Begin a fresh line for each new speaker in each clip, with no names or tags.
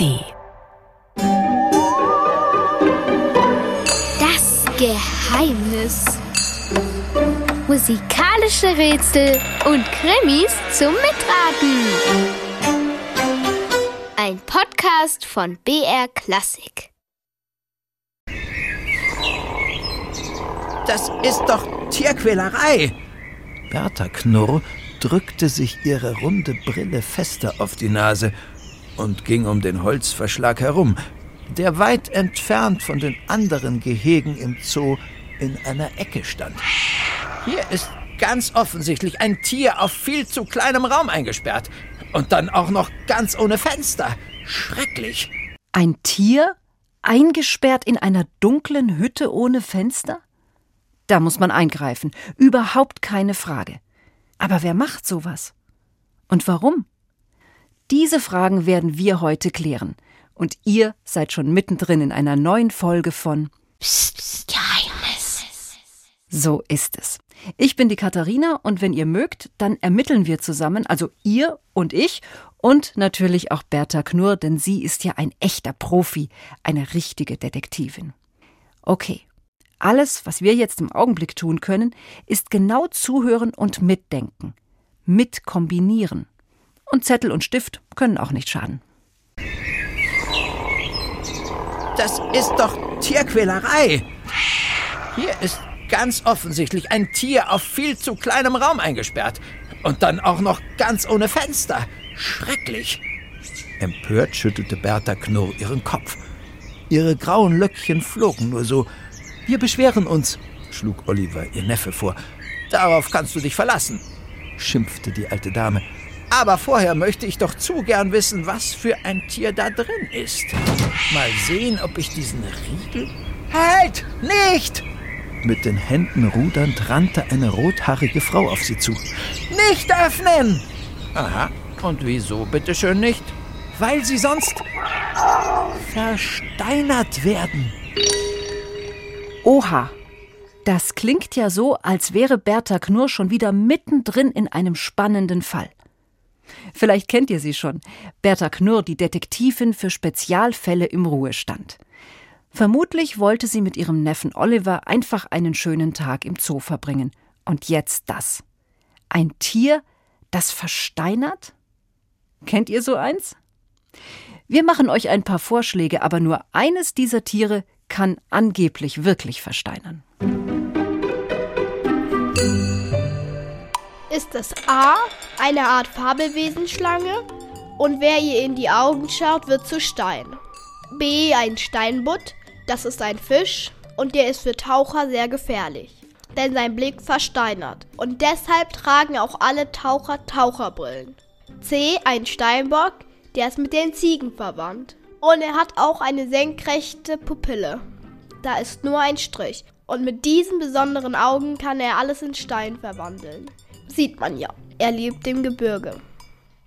ARD.
Das Geheimnis. Musikalische Rätsel und Krimis zum Mitraten. Ein Podcast von BR Klassik.
Das ist doch Tierquälerei.
Bertha Knurr drückte sich ihre runde Brille fester auf die Nase und ging um den Holzverschlag herum, der weit entfernt von den anderen Gehegen im Zoo in einer Ecke stand.
Hier ist ganz offensichtlich ein Tier auf viel zu kleinem Raum eingesperrt. Und dann auch noch ganz ohne Fenster. Schrecklich.
Ein Tier eingesperrt in einer dunklen Hütte ohne Fenster? Da muss man eingreifen. Überhaupt keine Frage. Aber wer macht sowas? Und warum? Diese Fragen werden wir heute klären. Und ihr seid schon mittendrin in einer neuen Folge von
Psst, Psst Geheimnis.
So ist es. Ich bin die Katharina und wenn ihr mögt, dann ermitteln wir zusammen, also ihr und ich und natürlich auch Bertha Knurr, denn sie ist ja ein echter Profi, eine richtige Detektivin. Okay, alles, was wir jetzt im Augenblick tun können, ist genau zuhören und mitdenken, mit kombinieren. Und Zettel und Stift können auch nicht schaden.
Das ist doch Tierquälerei. Hier ist ganz offensichtlich ein Tier auf viel zu kleinem Raum eingesperrt. Und dann auch noch ganz ohne Fenster. Schrecklich.
Empört schüttelte Bertha Knurr ihren Kopf. Ihre grauen Löckchen flogen nur so. Wir beschweren uns, schlug Oliver ihr Neffe vor.
Darauf kannst du dich verlassen,
schimpfte die alte Dame.
Aber vorher möchte ich doch zu gern wissen, was für ein Tier da drin ist. Mal sehen, ob ich diesen Riegel. Halt! Nicht!
Mit den Händen rudernd rannte eine rothaarige Frau auf sie zu.
Nicht öffnen! Aha. Und wieso bitteschön nicht?
Weil sie sonst versteinert werden.
Oha! Das klingt ja so, als wäre Bertha Knurr schon wieder mittendrin in einem spannenden Fall. Vielleicht kennt ihr sie schon. Bertha Knurr, die Detektivin für Spezialfälle im Ruhestand. Vermutlich wollte sie mit ihrem Neffen Oliver einfach einen schönen Tag im Zoo verbringen. Und jetzt das. Ein Tier, das versteinert? Kennt ihr so eins? Wir machen euch ein paar Vorschläge, aber nur eines dieser Tiere kann angeblich wirklich versteinern.
Ist das A eine Art Fabelwesenschlange und wer ihr in die Augen schaut, wird zu Stein. B ein Steinbutt, das ist ein Fisch und der ist für Taucher sehr gefährlich, denn sein Blick versteinert und deshalb tragen auch alle Taucher Taucherbrillen. C ein Steinbock, der ist mit den Ziegen verwandt und er hat auch eine senkrechte Pupille. Da ist nur ein Strich und mit diesen besonderen Augen kann er alles in Stein verwandeln. Sieht man ja. Er lebt im Gebirge.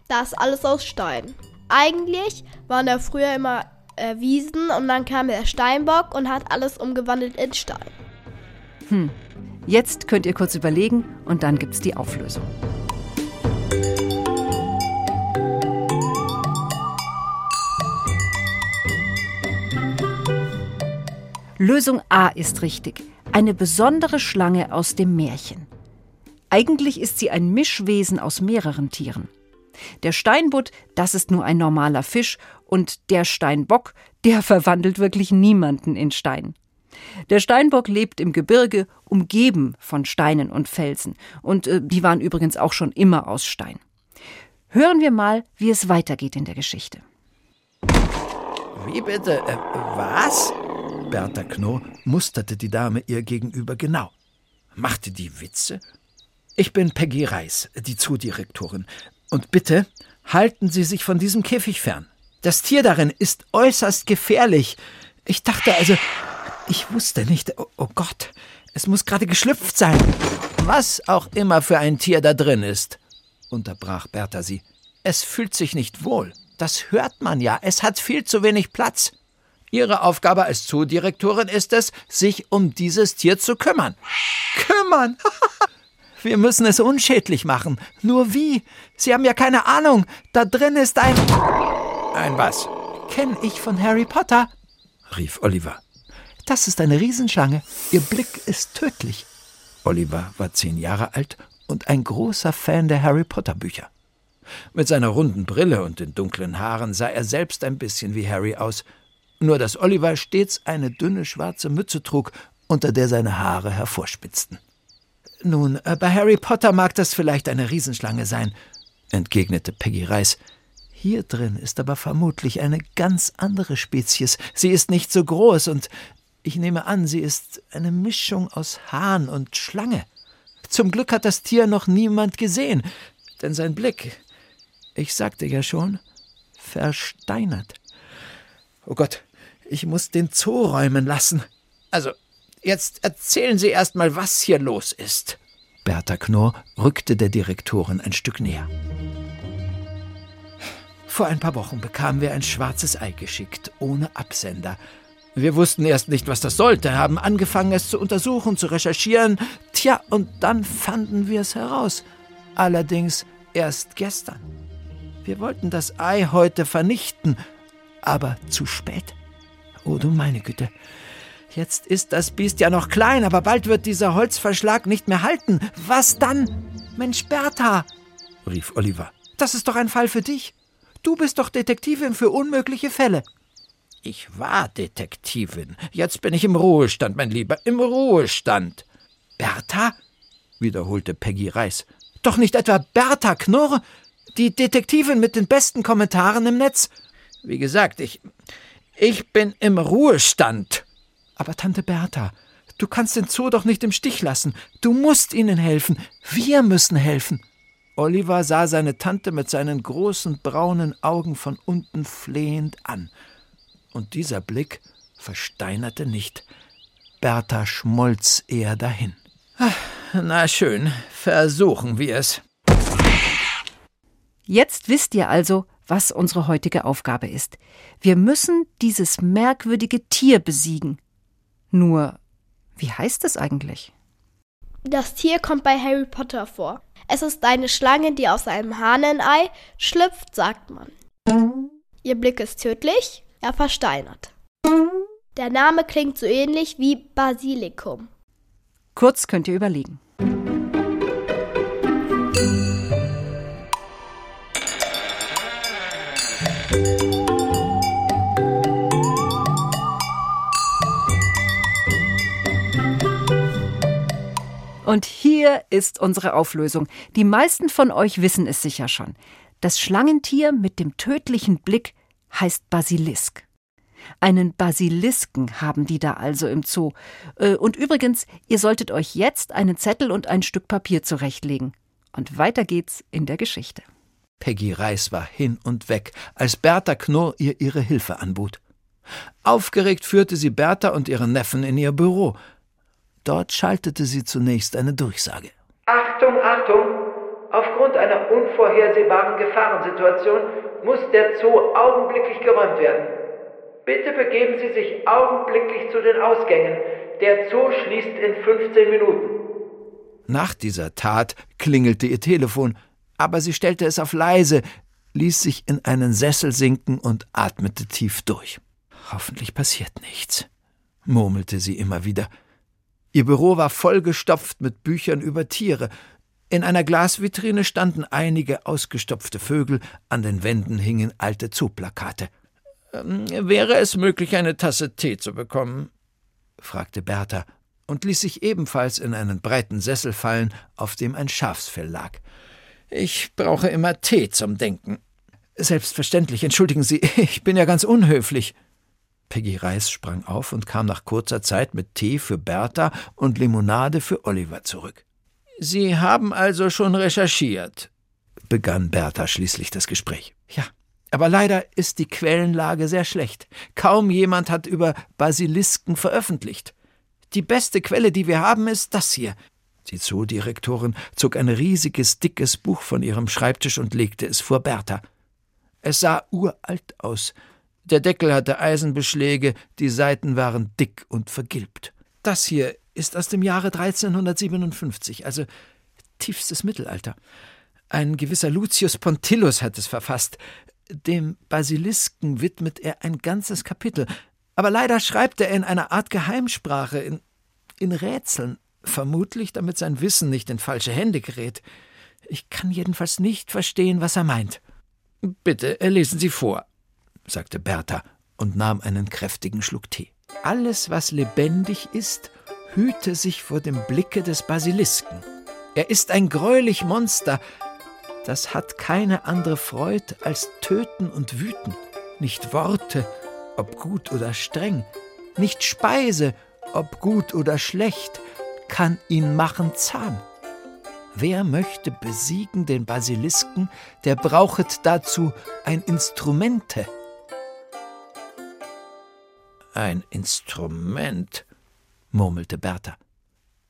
Da ist alles aus Stein. Eigentlich waren da früher immer äh, Wiesen und dann kam der Steinbock und hat alles umgewandelt in Stein.
Hm. Jetzt könnt ihr kurz überlegen und dann gibt's die Auflösung. Lösung A ist richtig. Eine besondere Schlange aus dem Märchen. Eigentlich ist sie ein Mischwesen aus mehreren Tieren. Der Steinbutt, das ist nur ein normaler Fisch, und der Steinbock, der verwandelt wirklich niemanden in Stein. Der Steinbock lebt im Gebirge, umgeben von Steinen und Felsen, und äh, die waren übrigens auch schon immer aus Stein. Hören wir mal, wie es weitergeht in der Geschichte.
Wie bitte? Äh, was?
Bertha Knurr musterte die Dame ihr gegenüber genau.
Machte die Witze? Ich bin Peggy Reis, die Zoodirektorin. Und bitte halten Sie sich von diesem Käfig fern. Das Tier darin ist äußerst gefährlich. Ich dachte also, ich wusste nicht. Oh, oh Gott, es muss gerade geschlüpft sein. Was auch immer für ein Tier da drin ist, unterbrach Bertha sie. Es fühlt sich nicht wohl. Das hört man ja. Es hat viel zu wenig Platz. Ihre Aufgabe als Zoodirektorin ist es, sich um dieses Tier zu kümmern. Kümmern? Wir müssen es unschädlich machen. Nur wie? Sie haben ja keine Ahnung. Da drin ist ein. Ein was? kenne ich von Harry Potter, rief Oliver. Das ist eine Riesenschlange. Ihr Blick ist tödlich. Oliver war zehn Jahre alt und ein großer Fan der Harry Potter Bücher. Mit seiner runden Brille und den dunklen Haaren sah er selbst ein bisschen wie Harry aus, nur dass Oliver stets eine dünne schwarze Mütze trug, unter der seine Haare hervorspitzten. Nun, äh, bei Harry Potter mag das vielleicht eine Riesenschlange sein, entgegnete Peggy Reis. Hier drin ist aber vermutlich eine ganz andere Spezies. Sie ist nicht so groß und ich nehme an, sie ist eine Mischung aus Hahn und Schlange. Zum Glück hat das Tier noch niemand gesehen, denn sein Blick, ich sagte ja schon, versteinert. Oh Gott, ich muss den Zoo räumen lassen. Also, jetzt erzählen Sie erst mal, was hier los ist. Bertha Knorr rückte der Direktorin ein Stück näher. Vor ein paar Wochen bekamen wir ein schwarzes Ei geschickt, ohne Absender. Wir wussten erst nicht, was das sollte, haben angefangen, es zu untersuchen, zu recherchieren. Tja, und dann fanden wir es heraus. Allerdings erst gestern. Wir wollten das Ei heute vernichten, aber zu spät. Oh du meine Güte. Jetzt ist das Biest ja noch klein, aber bald wird dieser Holzverschlag nicht mehr halten. Was dann? Mensch, Bertha, rief Oliver. Das ist doch ein Fall für dich. Du bist doch Detektivin für unmögliche Fälle. Ich war Detektivin. Jetzt bin ich im Ruhestand, mein Lieber, im Ruhestand. Bertha? wiederholte Peggy Reis. Doch nicht etwa Bertha Knurr, die Detektivin mit den besten Kommentaren im Netz? Wie gesagt, ich. Ich bin im Ruhestand. Aber Tante Bertha, du kannst den Zoo doch nicht im Stich lassen. Du musst ihnen helfen. Wir müssen helfen. Oliver sah seine Tante mit seinen großen braunen Augen von unten flehend an. Und dieser Blick versteinerte nicht. Bertha schmolz eher dahin. Na schön, versuchen wir es.
Jetzt wisst ihr also, was unsere heutige Aufgabe ist. Wir müssen dieses merkwürdige Tier besiegen. Nur, wie heißt es eigentlich?
Das Tier kommt bei Harry Potter vor. Es ist eine Schlange, die aus einem Hahnenei schlüpft, sagt man. Ihr Blick ist tödlich, er versteinert. Der Name klingt so ähnlich wie Basilikum.
Kurz könnt ihr überlegen. Und hier ist unsere Auflösung. Die meisten von euch wissen es sicher schon. Das Schlangentier mit dem tödlichen Blick heißt Basilisk. Einen Basilisken haben die da also im Zoo. Äh, und übrigens, ihr solltet euch jetzt einen Zettel und ein Stück Papier zurechtlegen. Und weiter geht's in der Geschichte.
Peggy Reis war hin und weg, als Bertha Knurr ihr ihre Hilfe anbot. Aufgeregt führte sie Bertha und ihren Neffen in ihr Büro. Dort schaltete sie zunächst eine Durchsage. Achtung, Achtung! Aufgrund einer unvorhersehbaren Gefahrensituation muss der Zoo augenblicklich geräumt werden. Bitte begeben Sie sich augenblicklich zu den Ausgängen. Der Zoo schließt in 15 Minuten. Nach dieser Tat klingelte ihr Telefon, aber sie stellte es auf leise, ließ sich in einen Sessel sinken und atmete tief durch. Hoffentlich passiert nichts, murmelte sie immer wieder. Ihr Büro war vollgestopft mit Büchern über Tiere. In einer Glasvitrine standen einige ausgestopfte Vögel, an den Wänden hingen alte Zooplakate. Ähm, wäre es möglich, eine Tasse Tee zu bekommen? fragte Bertha und ließ sich ebenfalls in einen breiten Sessel fallen, auf dem ein Schafsfell lag. Ich brauche immer Tee zum Denken. Selbstverständlich, entschuldigen Sie, ich bin ja ganz unhöflich. Peggy Reis sprang auf und kam nach kurzer Zeit mit Tee für Bertha und Limonade für Oliver zurück. Sie haben also schon recherchiert, begann Bertha schließlich das Gespräch. Ja, aber leider ist die Quellenlage sehr schlecht. Kaum jemand hat über Basilisken veröffentlicht. Die beste Quelle, die wir haben, ist das hier. Die Zoodirektorin zog ein riesiges, dickes Buch von ihrem Schreibtisch und legte es vor Bertha. Es sah uralt aus, der Deckel hatte Eisenbeschläge, die Seiten waren dick und vergilbt. Das hier ist aus dem Jahre 1357, also tiefstes Mittelalter. Ein gewisser Lucius Pontillus hat es verfasst. Dem Basilisken widmet er ein ganzes Kapitel. Aber leider schreibt er in einer Art Geheimsprache, in, in Rätseln, vermutlich damit sein Wissen nicht in falsche Hände gerät. Ich kann jedenfalls nicht verstehen, was er meint. Bitte lesen Sie vor, sagte Bertha und nahm einen kräftigen Schluck Tee. Alles, was lebendig ist, hüte sich vor dem Blicke des Basilisken. Er ist ein greulich Monster, das hat keine andere Freud als töten und wüten, nicht Worte, ob gut oder streng, nicht Speise, ob gut oder schlecht, kann ihn machen zahm. Wer möchte besiegen den Basilisken, der brauchet dazu ein Instrumente. Ein Instrument, murmelte Bertha.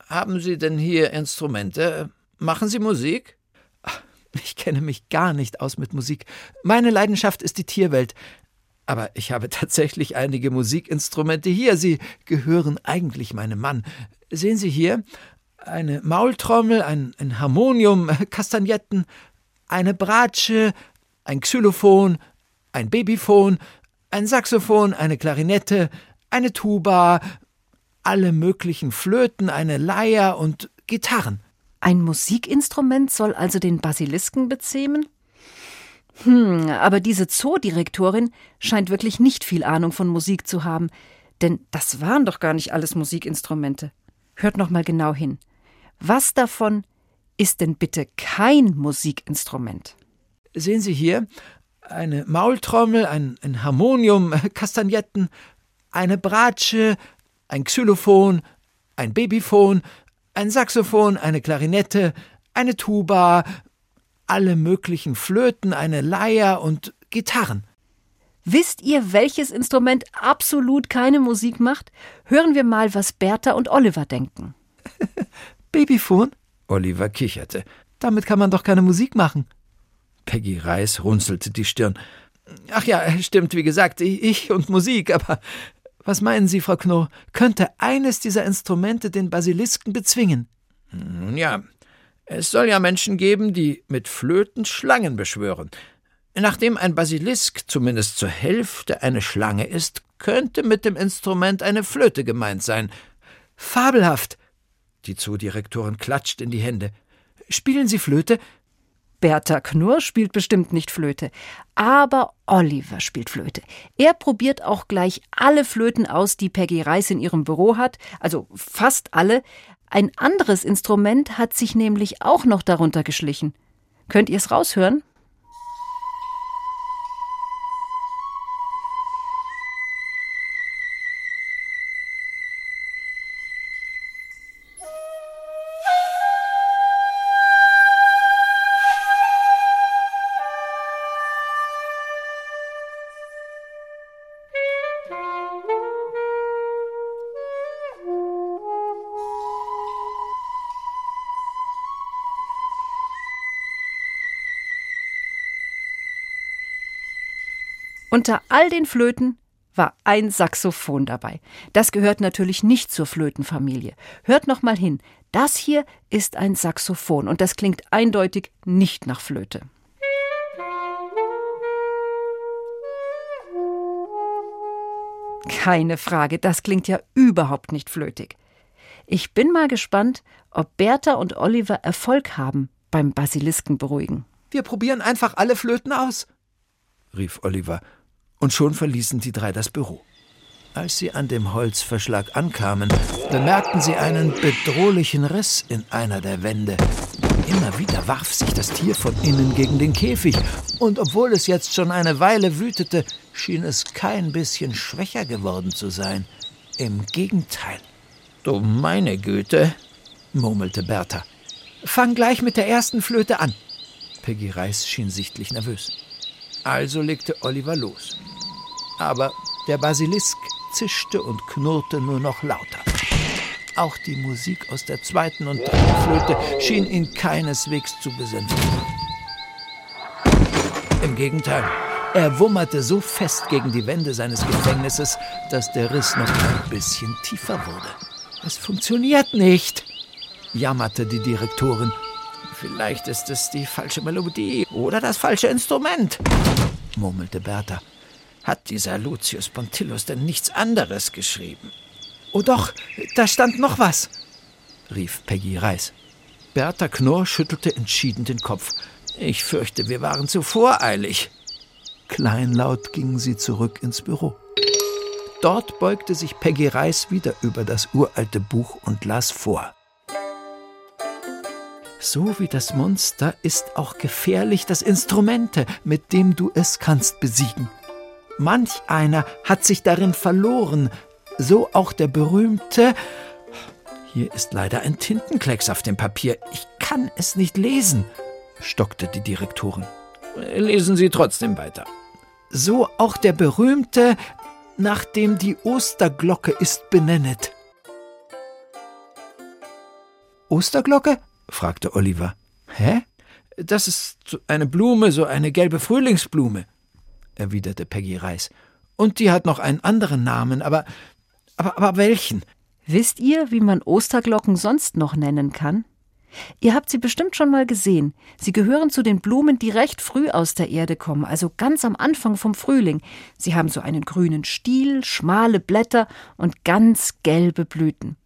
Haben Sie denn hier Instrumente? Machen Sie Musik? Ich kenne mich gar nicht aus mit Musik. Meine Leidenschaft ist die Tierwelt. Aber ich habe tatsächlich einige Musikinstrumente hier. Sie gehören eigentlich meinem Mann. Sehen Sie hier eine Maultrommel, ein, ein Harmonium, Kastagnetten, eine Bratsche, ein Xylophon, ein Babyphon, ein Saxophon, eine Klarinette, eine Tuba, alle möglichen Flöten, eine Leier und Gitarren.
Ein Musikinstrument soll also den Basilisken bezähmen? Hm, aber diese Zoodirektorin scheint wirklich nicht viel Ahnung von Musik zu haben, denn das waren doch gar nicht alles Musikinstrumente. Hört noch mal genau hin. Was davon ist denn bitte kein Musikinstrument?
Sehen Sie hier eine Maultrommel, ein, ein Harmonium, Kastagnetten, eine Bratsche, ein Xylophon, ein Babyphon, ein Saxophon, eine Klarinette, eine Tuba, alle möglichen Flöten, eine Leier und Gitarren.
Wisst ihr, welches Instrument absolut keine Musik macht? Hören wir mal, was Bertha und Oliver denken.
Babyphon? Oliver kicherte. Damit kann man doch keine Musik machen. Peggy Reis runzelte die Stirn. Ach ja, stimmt, wie gesagt, ich und Musik, aber was meinen Sie, Frau Knorr? Könnte eines dieser Instrumente den Basilisken bezwingen? Nun ja, es soll ja Menschen geben, die mit Flöten Schlangen beschwören. Nachdem ein Basilisk zumindest zur Hälfte eine Schlange ist, könnte mit dem Instrument eine Flöte gemeint sein. Fabelhaft! Die Zoodirektorin klatscht in die Hände. Spielen Sie Flöte?
Bertha Knurr spielt bestimmt nicht Flöte, aber Oliver spielt Flöte. Er probiert auch gleich alle Flöten aus, die Peggy Reis in ihrem Büro hat, also fast alle. Ein anderes Instrument hat sich nämlich auch noch darunter geschlichen. Könnt ihr es raushören? Unter all den Flöten war ein Saxophon dabei. Das gehört natürlich nicht zur Flötenfamilie. Hört noch mal hin. Das hier ist ein Saxophon und das klingt eindeutig nicht nach Flöte. Keine Frage, das klingt ja überhaupt nicht flötig. Ich bin mal gespannt, ob Bertha und Oliver Erfolg haben beim Basilisken beruhigen.
Wir probieren einfach alle Flöten aus, rief Oliver und schon verließen die drei das Büro. Als sie an dem Holzverschlag ankamen, bemerkten sie einen bedrohlichen Riss in einer der Wände. Immer wieder warf sich das Tier von innen gegen den Käfig, und obwohl es jetzt schon eine Weile wütete, schien es kein bisschen schwächer geworden zu sein. Im Gegenteil. Du meine Güte, murmelte Bertha. Fang gleich mit der ersten Flöte an. Peggy Reis schien sichtlich nervös. Also legte Oliver los aber der Basilisk zischte und knurrte nur noch lauter. Auch die Musik aus der zweiten und dritten Flöte schien ihn keineswegs zu besänftigen. Im Gegenteil, er wummerte so fest gegen die Wände seines Gefängnisses, dass der Riss noch ein bisschen tiefer wurde. Es funktioniert nicht, jammerte die Direktorin. Vielleicht ist es die falsche Melodie oder das falsche Instrument.
murmelte Bertha. Hat dieser Lucius Pontillus denn nichts anderes geschrieben?
Oh doch, da stand noch was,
rief Peggy Reis. Bertha Knorr schüttelte entschieden den Kopf. Ich fürchte, wir waren zu voreilig. Kleinlaut gingen sie zurück ins Büro. Dort beugte sich Peggy Reis wieder über das uralte Buch und las vor.
So wie das Monster ist auch gefährlich das Instrumente, mit dem du es kannst besiegen. Manch einer hat sich darin verloren, so auch der berühmte. Hier ist leider ein Tintenklecks auf dem Papier. Ich kann es nicht lesen, stockte die Direktorin.
Lesen Sie trotzdem weiter.
So auch der berühmte, nach dem die Osterglocke ist benennet.
Osterglocke? fragte Oliver.
Hä? Das ist eine Blume, so eine gelbe Frühlingsblume, erwiderte Peggy Reis. Und die hat noch einen anderen Namen, aber, aber, aber welchen?
Wisst ihr, wie man Osterglocken sonst noch nennen kann? Ihr habt sie bestimmt schon mal gesehen. Sie gehören zu den Blumen, die recht früh aus der Erde kommen, also ganz am Anfang vom Frühling. Sie haben so einen grünen Stiel, schmale Blätter und ganz gelbe Blüten.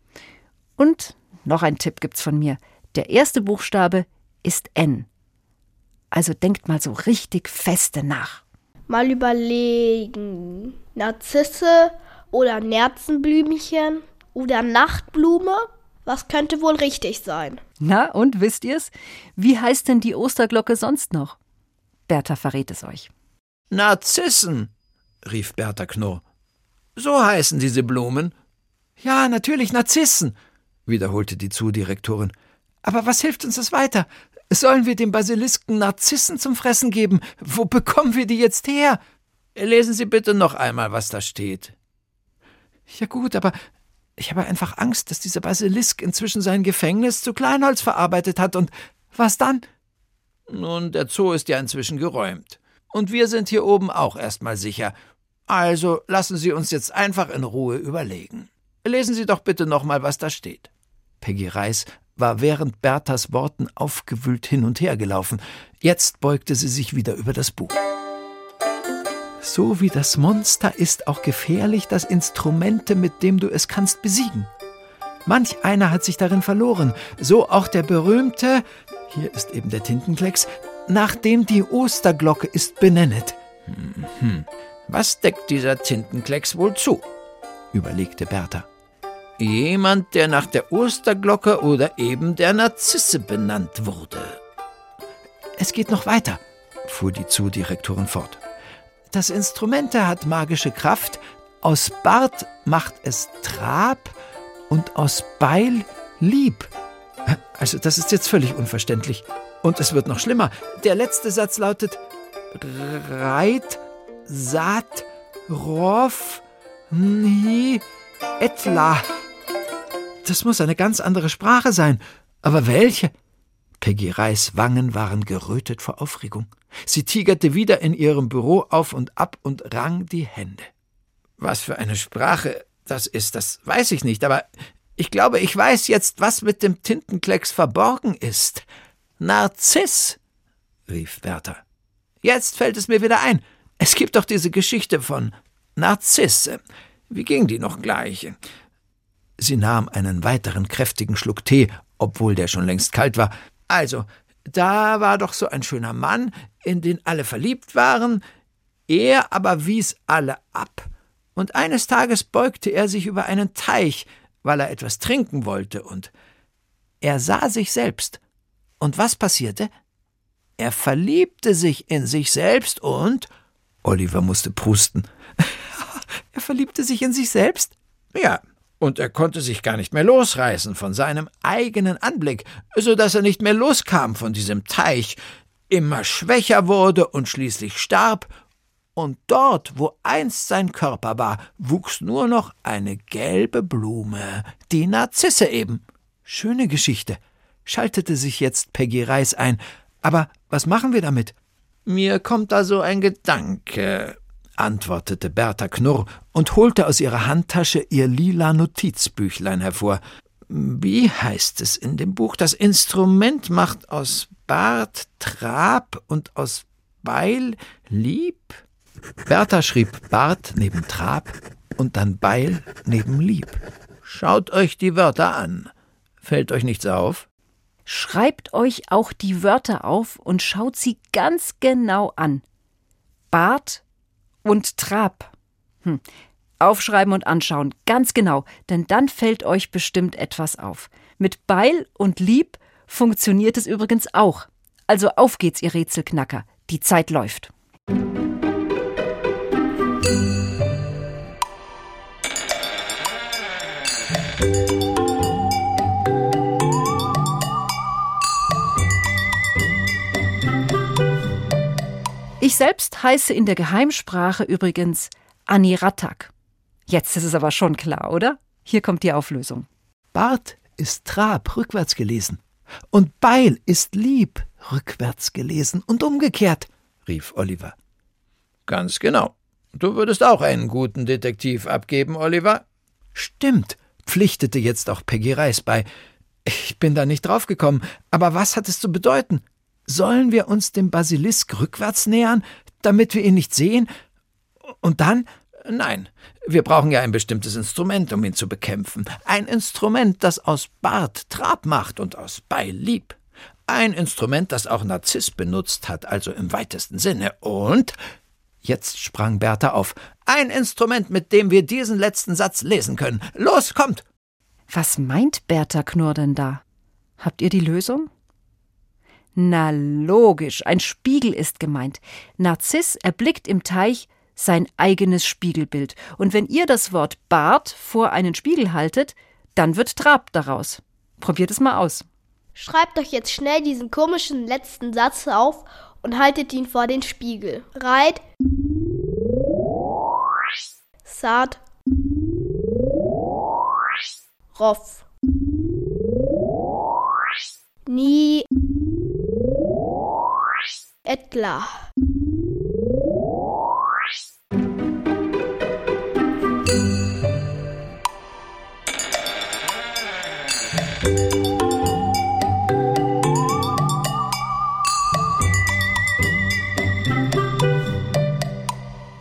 Und noch ein Tipp gibt's von mir. Der erste Buchstabe ist N. Also denkt mal so richtig feste nach.
Mal überlegen. Narzisse oder Nerzenblümchen oder Nachtblume? Was könnte wohl richtig sein?
Na, und wisst ihr's? Wie heißt denn die Osterglocke sonst noch? Bertha verrät es euch.
Narzissen, rief Bertha Knurr. So heißen diese Blumen.
Ja, natürlich Narzissen, wiederholte die Zudirektorin. Aber was hilft uns das weiter? Sollen wir dem Basilisken Narzissen zum Fressen geben? Wo bekommen wir die jetzt her?
Lesen Sie bitte noch einmal, was da steht.
Ja gut, aber ich habe einfach Angst, dass dieser Basilisk inzwischen sein Gefängnis zu Kleinholz verarbeitet hat. Und was dann?
Nun, der Zoo ist ja inzwischen geräumt. Und wir sind hier oben auch erstmal sicher. Also lassen Sie uns jetzt einfach in Ruhe überlegen. Lesen Sie doch bitte nochmal, was da steht.
Peggy Reis war während Berthas Worten aufgewühlt hin und her gelaufen. Jetzt beugte sie sich wieder über das Buch. So wie das Monster ist auch gefährlich das Instrumente, mit dem du es kannst besiegen. Manch einer hat sich darin verloren, so auch der berühmte, hier ist eben der Tintenklecks, nach dem die Osterglocke ist benennet.
Hm, was deckt dieser Tintenklecks wohl zu? überlegte Bertha. Jemand, der nach der Osterglocke oder eben der Narzisse benannt wurde.
Es geht noch weiter, fuhr die Zudirektorin fort. Das Instrumente hat magische Kraft, aus Bart macht es Trab und aus Beil Lieb. Also das ist jetzt völlig unverständlich. Und es wird noch schlimmer. Der letzte Satz lautet Reit, Saat, Rof, Ni, Etla. Das muss eine ganz andere Sprache sein. Aber welche? Peggy Reis Wangen waren gerötet vor Aufregung. Sie tigerte wieder in ihrem Büro auf und ab und rang die Hände.
Was für eine Sprache das ist, das weiß ich nicht, aber ich glaube, ich weiß jetzt, was mit dem Tintenklecks verborgen ist. Narziss, rief Bertha. Jetzt fällt es mir wieder ein. Es gibt doch diese Geschichte von Narziss. Wie ging die noch gleich? Sie nahm einen weiteren kräftigen Schluck Tee, obwohl der schon längst kalt war. Also, da war doch so ein schöner Mann, in den alle verliebt waren, er aber wies alle ab, und eines Tages beugte er sich über einen Teich, weil er etwas trinken wollte, und er sah sich selbst. Und was passierte? Er verliebte sich in sich selbst und
Oliver musste prusten. er verliebte sich in sich selbst?
Ja, und er konnte sich gar nicht mehr losreißen von seinem eigenen Anblick, so dass er nicht mehr loskam von diesem Teich, immer schwächer wurde und schließlich starb, und dort, wo einst sein Körper war, wuchs nur noch eine gelbe Blume, die Narzisse eben.
Schöne Geschichte, schaltete sich jetzt Peggy Reis ein. Aber was machen wir damit?
Mir kommt da so ein Gedanke, antwortete Bertha Knurr und holte aus ihrer Handtasche ihr lila Notizbüchlein hervor. Wie heißt es in dem Buch? Das Instrument macht aus Bart Trab und aus
Beil, Lieb? Bertha schrieb Bart neben Trab und dann Beil neben Lieb. Schaut euch die Wörter an. Fällt euch nichts auf?
Schreibt euch auch die Wörter auf und schaut sie ganz genau an. Bart und Trab. Hm. Aufschreiben und anschauen, ganz genau, denn dann fällt euch bestimmt etwas auf. Mit Beil und Lieb funktioniert es übrigens auch. Also auf geht's, ihr Rätselknacker. Die Zeit läuft. Ich selbst heiße in der Geheimsprache übrigens Aniratak. Jetzt ist es aber schon klar, oder? Hier kommt die Auflösung.
Bart ist Trab, rückwärts gelesen. Und Beil ist Lieb, rückwärts gelesen und umgekehrt, rief Oliver. Ganz genau. Du würdest auch einen guten Detektiv abgeben, Oliver. Stimmt, pflichtete jetzt auch Peggy Reis bei. Ich bin da nicht draufgekommen. Aber was hat es zu bedeuten? Sollen wir uns dem Basilisk rückwärts nähern, damit wir ihn nicht sehen? Und dann? Nein, wir brauchen ja ein bestimmtes Instrument, um ihn zu bekämpfen. Ein Instrument, das aus Bart Trab macht und aus Beil Lieb. Ein Instrument, das auch Narziss benutzt hat, also im weitesten Sinne. Und Jetzt sprang Bertha auf. Ein Instrument, mit dem wir diesen letzten Satz lesen können. Los, kommt!
Was meint Bertha Knurr denn da? Habt ihr die Lösung? Na logisch, ein Spiegel ist gemeint. Narziss erblickt im Teich sein eigenes Spiegelbild. Und wenn ihr das Wort Bart vor einen Spiegel haltet, dann wird Trab daraus. Probiert es mal aus.
Schreibt euch jetzt schnell diesen komischen letzten Satz auf und haltet ihn vor den Spiegel. Reit. Saat. Roff. Nie. Etla.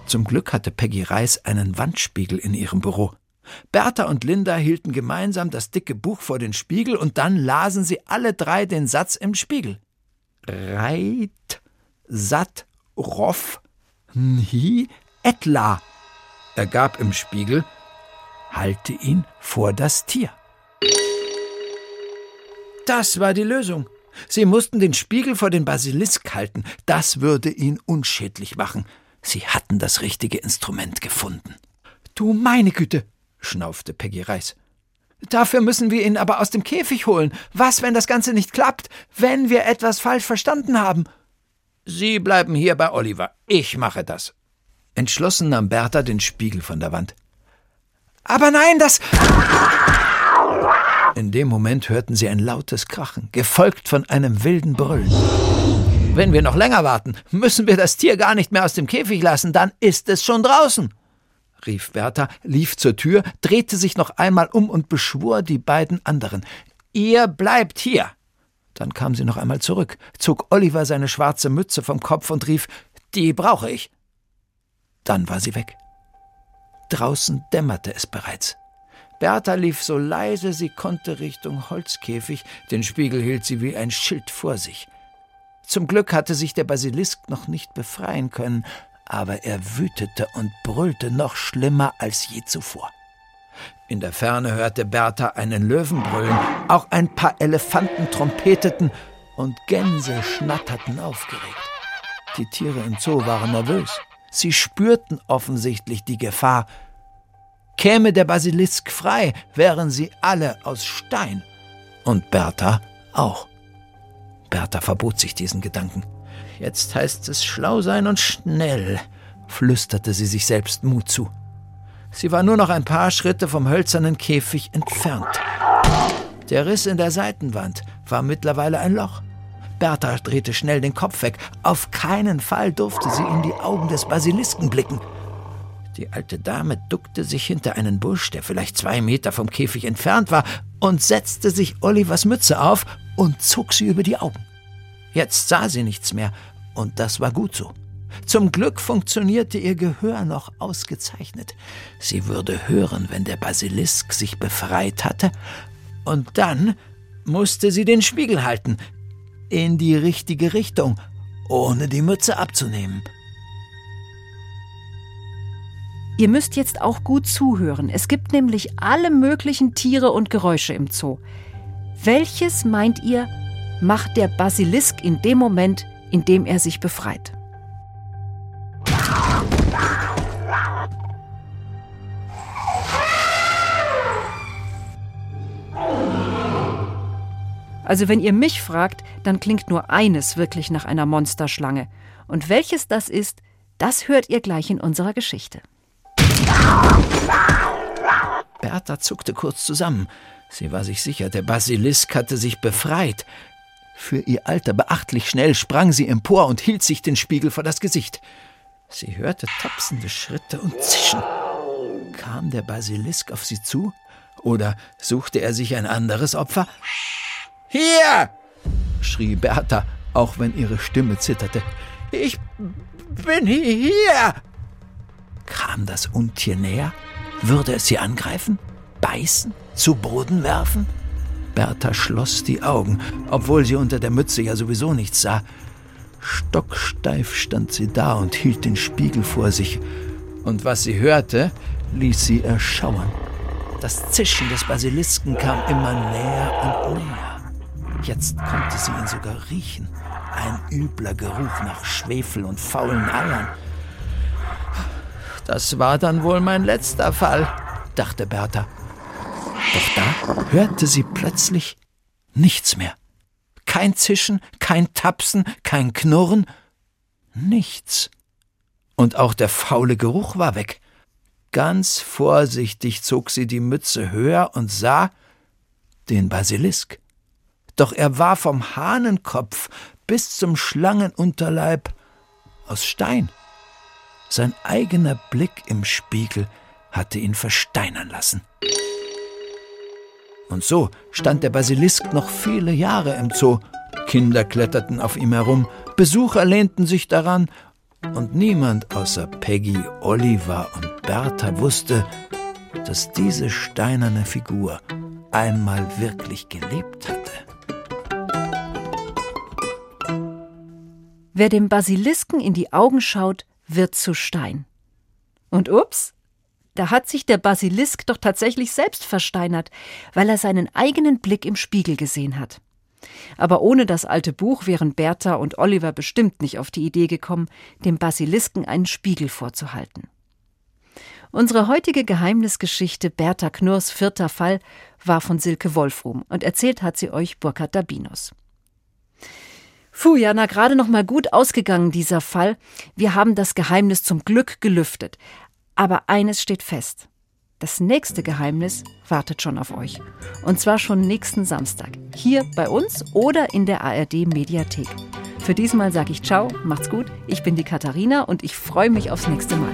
Zum Glück hatte Peggy Reis einen Wandspiegel in ihrem Büro. Bertha und Linda hielten gemeinsam das dicke Buch vor den Spiegel und dann lasen sie alle drei den Satz im Spiegel. Reit, satt, roff, nhi, etla, ergab im Spiegel, halte ihn vor das Tier. Das war die Lösung. Sie mussten den Spiegel vor den Basilisk halten. Das würde ihn unschädlich machen. Sie hatten das richtige Instrument gefunden. Du meine Güte, schnaufte Peggy Reis. Dafür müssen wir ihn aber aus dem Käfig holen. Was, wenn das Ganze nicht klappt? Wenn wir etwas falsch verstanden haben? Sie bleiben hier bei Oliver. Ich mache das. Entschlossen nahm Bertha den Spiegel von der Wand. Aber nein, das. In dem Moment hörten sie ein lautes Krachen, gefolgt von einem wilden Brüllen. Wenn wir noch länger warten, müssen wir das Tier gar nicht mehr aus dem Käfig lassen, dann ist es schon draußen, rief Bertha, lief zur Tür, drehte sich noch einmal um und beschwor die beiden anderen. Ihr bleibt hier. Dann kam sie noch einmal zurück, zog Oliver seine schwarze Mütze vom Kopf und rief Die brauche ich. Dann war sie weg. Draußen dämmerte es bereits. Bertha lief so leise sie konnte Richtung Holzkäfig, den Spiegel hielt sie wie ein Schild vor sich. Zum Glück hatte sich der Basilisk noch nicht befreien können, aber er wütete und brüllte noch schlimmer als je zuvor. In der Ferne hörte Bertha einen Löwen brüllen, auch ein paar Elefanten trompeteten und Gänse schnatterten aufgeregt. Die Tiere im Zoo waren nervös. Sie spürten offensichtlich die Gefahr. Käme der Basilisk frei, wären sie alle aus Stein. Und Bertha auch. Bertha verbot sich diesen Gedanken. Jetzt heißt es schlau sein und schnell, flüsterte sie sich selbst Mut zu. Sie war nur noch ein paar Schritte vom hölzernen Käfig entfernt. Der Riss in der Seitenwand war mittlerweile ein Loch. Bertha drehte schnell den Kopf weg. Auf keinen Fall durfte sie in die Augen des Basilisken blicken. Die alte Dame duckte sich hinter einen Busch, der vielleicht zwei Meter vom Käfig entfernt war, und setzte sich Olivers Mütze auf und zog sie über die Augen. Jetzt sah sie nichts mehr, Und das war gut so. Zum Glück funktionierte ihr Gehör noch ausgezeichnet. Sie würde hören, wenn der Basilisk sich befreit hatte, und dann musste sie den Spiegel halten, in die richtige Richtung, ohne die Mütze abzunehmen.
Ihr müsst jetzt auch gut zuhören. Es gibt nämlich alle möglichen Tiere und Geräusche im Zoo. Welches meint ihr, macht der Basilisk in dem Moment, in dem er sich befreit? Also wenn ihr mich fragt, dann klingt nur eines wirklich nach einer Monsterschlange. Und welches das ist, das hört ihr gleich in unserer Geschichte.
Bertha zuckte kurz zusammen. Sie war sich sicher, der Basilisk hatte sich befreit. Für ihr Alter beachtlich schnell sprang sie empor und hielt sich den Spiegel vor das Gesicht. Sie hörte tapsende Schritte und Zischen. Kam der Basilisk auf sie zu? Oder suchte er sich ein anderes Opfer? Hier! schrie Bertha, auch wenn ihre Stimme zitterte. Ich bin hier! Kam das Untier näher? Würde es sie angreifen? Beißen? Zu Boden werfen? Bertha schloss die Augen, obwohl sie unter der Mütze ja sowieso nichts sah. Stocksteif stand sie da und hielt den Spiegel vor sich. Und was sie hörte, ließ sie erschauern. Das Zischen des Basilisken kam immer näher und näher. Jetzt konnte sie ihn sogar riechen. Ein übler Geruch nach Schwefel und faulen Eiern. Das war dann wohl mein letzter Fall, dachte Bertha. Doch da hörte sie plötzlich nichts mehr. Kein Zischen, kein Tapsen, kein Knurren, nichts. Und auch der faule Geruch war weg. Ganz vorsichtig zog sie die Mütze höher und sah den Basilisk doch er war vom Hahnenkopf bis zum Schlangenunterleib aus Stein. Sein eigener Blick im Spiegel hatte ihn versteinern lassen. Und so stand der Basilisk noch viele Jahre im Zoo. Kinder kletterten auf ihm herum, Besucher lehnten sich daran, und niemand außer Peggy, Oliver und Bertha wusste, dass diese steinerne Figur einmal wirklich gelebt hatte.
Wer dem Basilisken in die Augen schaut, wird zu Stein. Und ups, da hat sich der Basilisk doch tatsächlich selbst versteinert, weil er seinen eigenen Blick im Spiegel gesehen hat. Aber ohne das alte Buch wären Bertha und Oliver bestimmt nicht auf die Idee gekommen, dem Basilisken einen Spiegel vorzuhalten. Unsere heutige Geheimnisgeschichte Bertha Knurrs vierter Fall war von Silke Wolfrum und erzählt hat sie euch Burkhard Dabinus. Puh, ja, na gerade noch mal gut ausgegangen dieser Fall. Wir haben das Geheimnis zum Glück gelüftet. Aber eines steht fest. Das nächste Geheimnis wartet schon auf euch. Und zwar schon nächsten Samstag. Hier bei uns oder in der ARD Mediathek. Für diesmal sage ich Ciao, macht's gut. Ich bin die Katharina und ich freue mich aufs nächste Mal.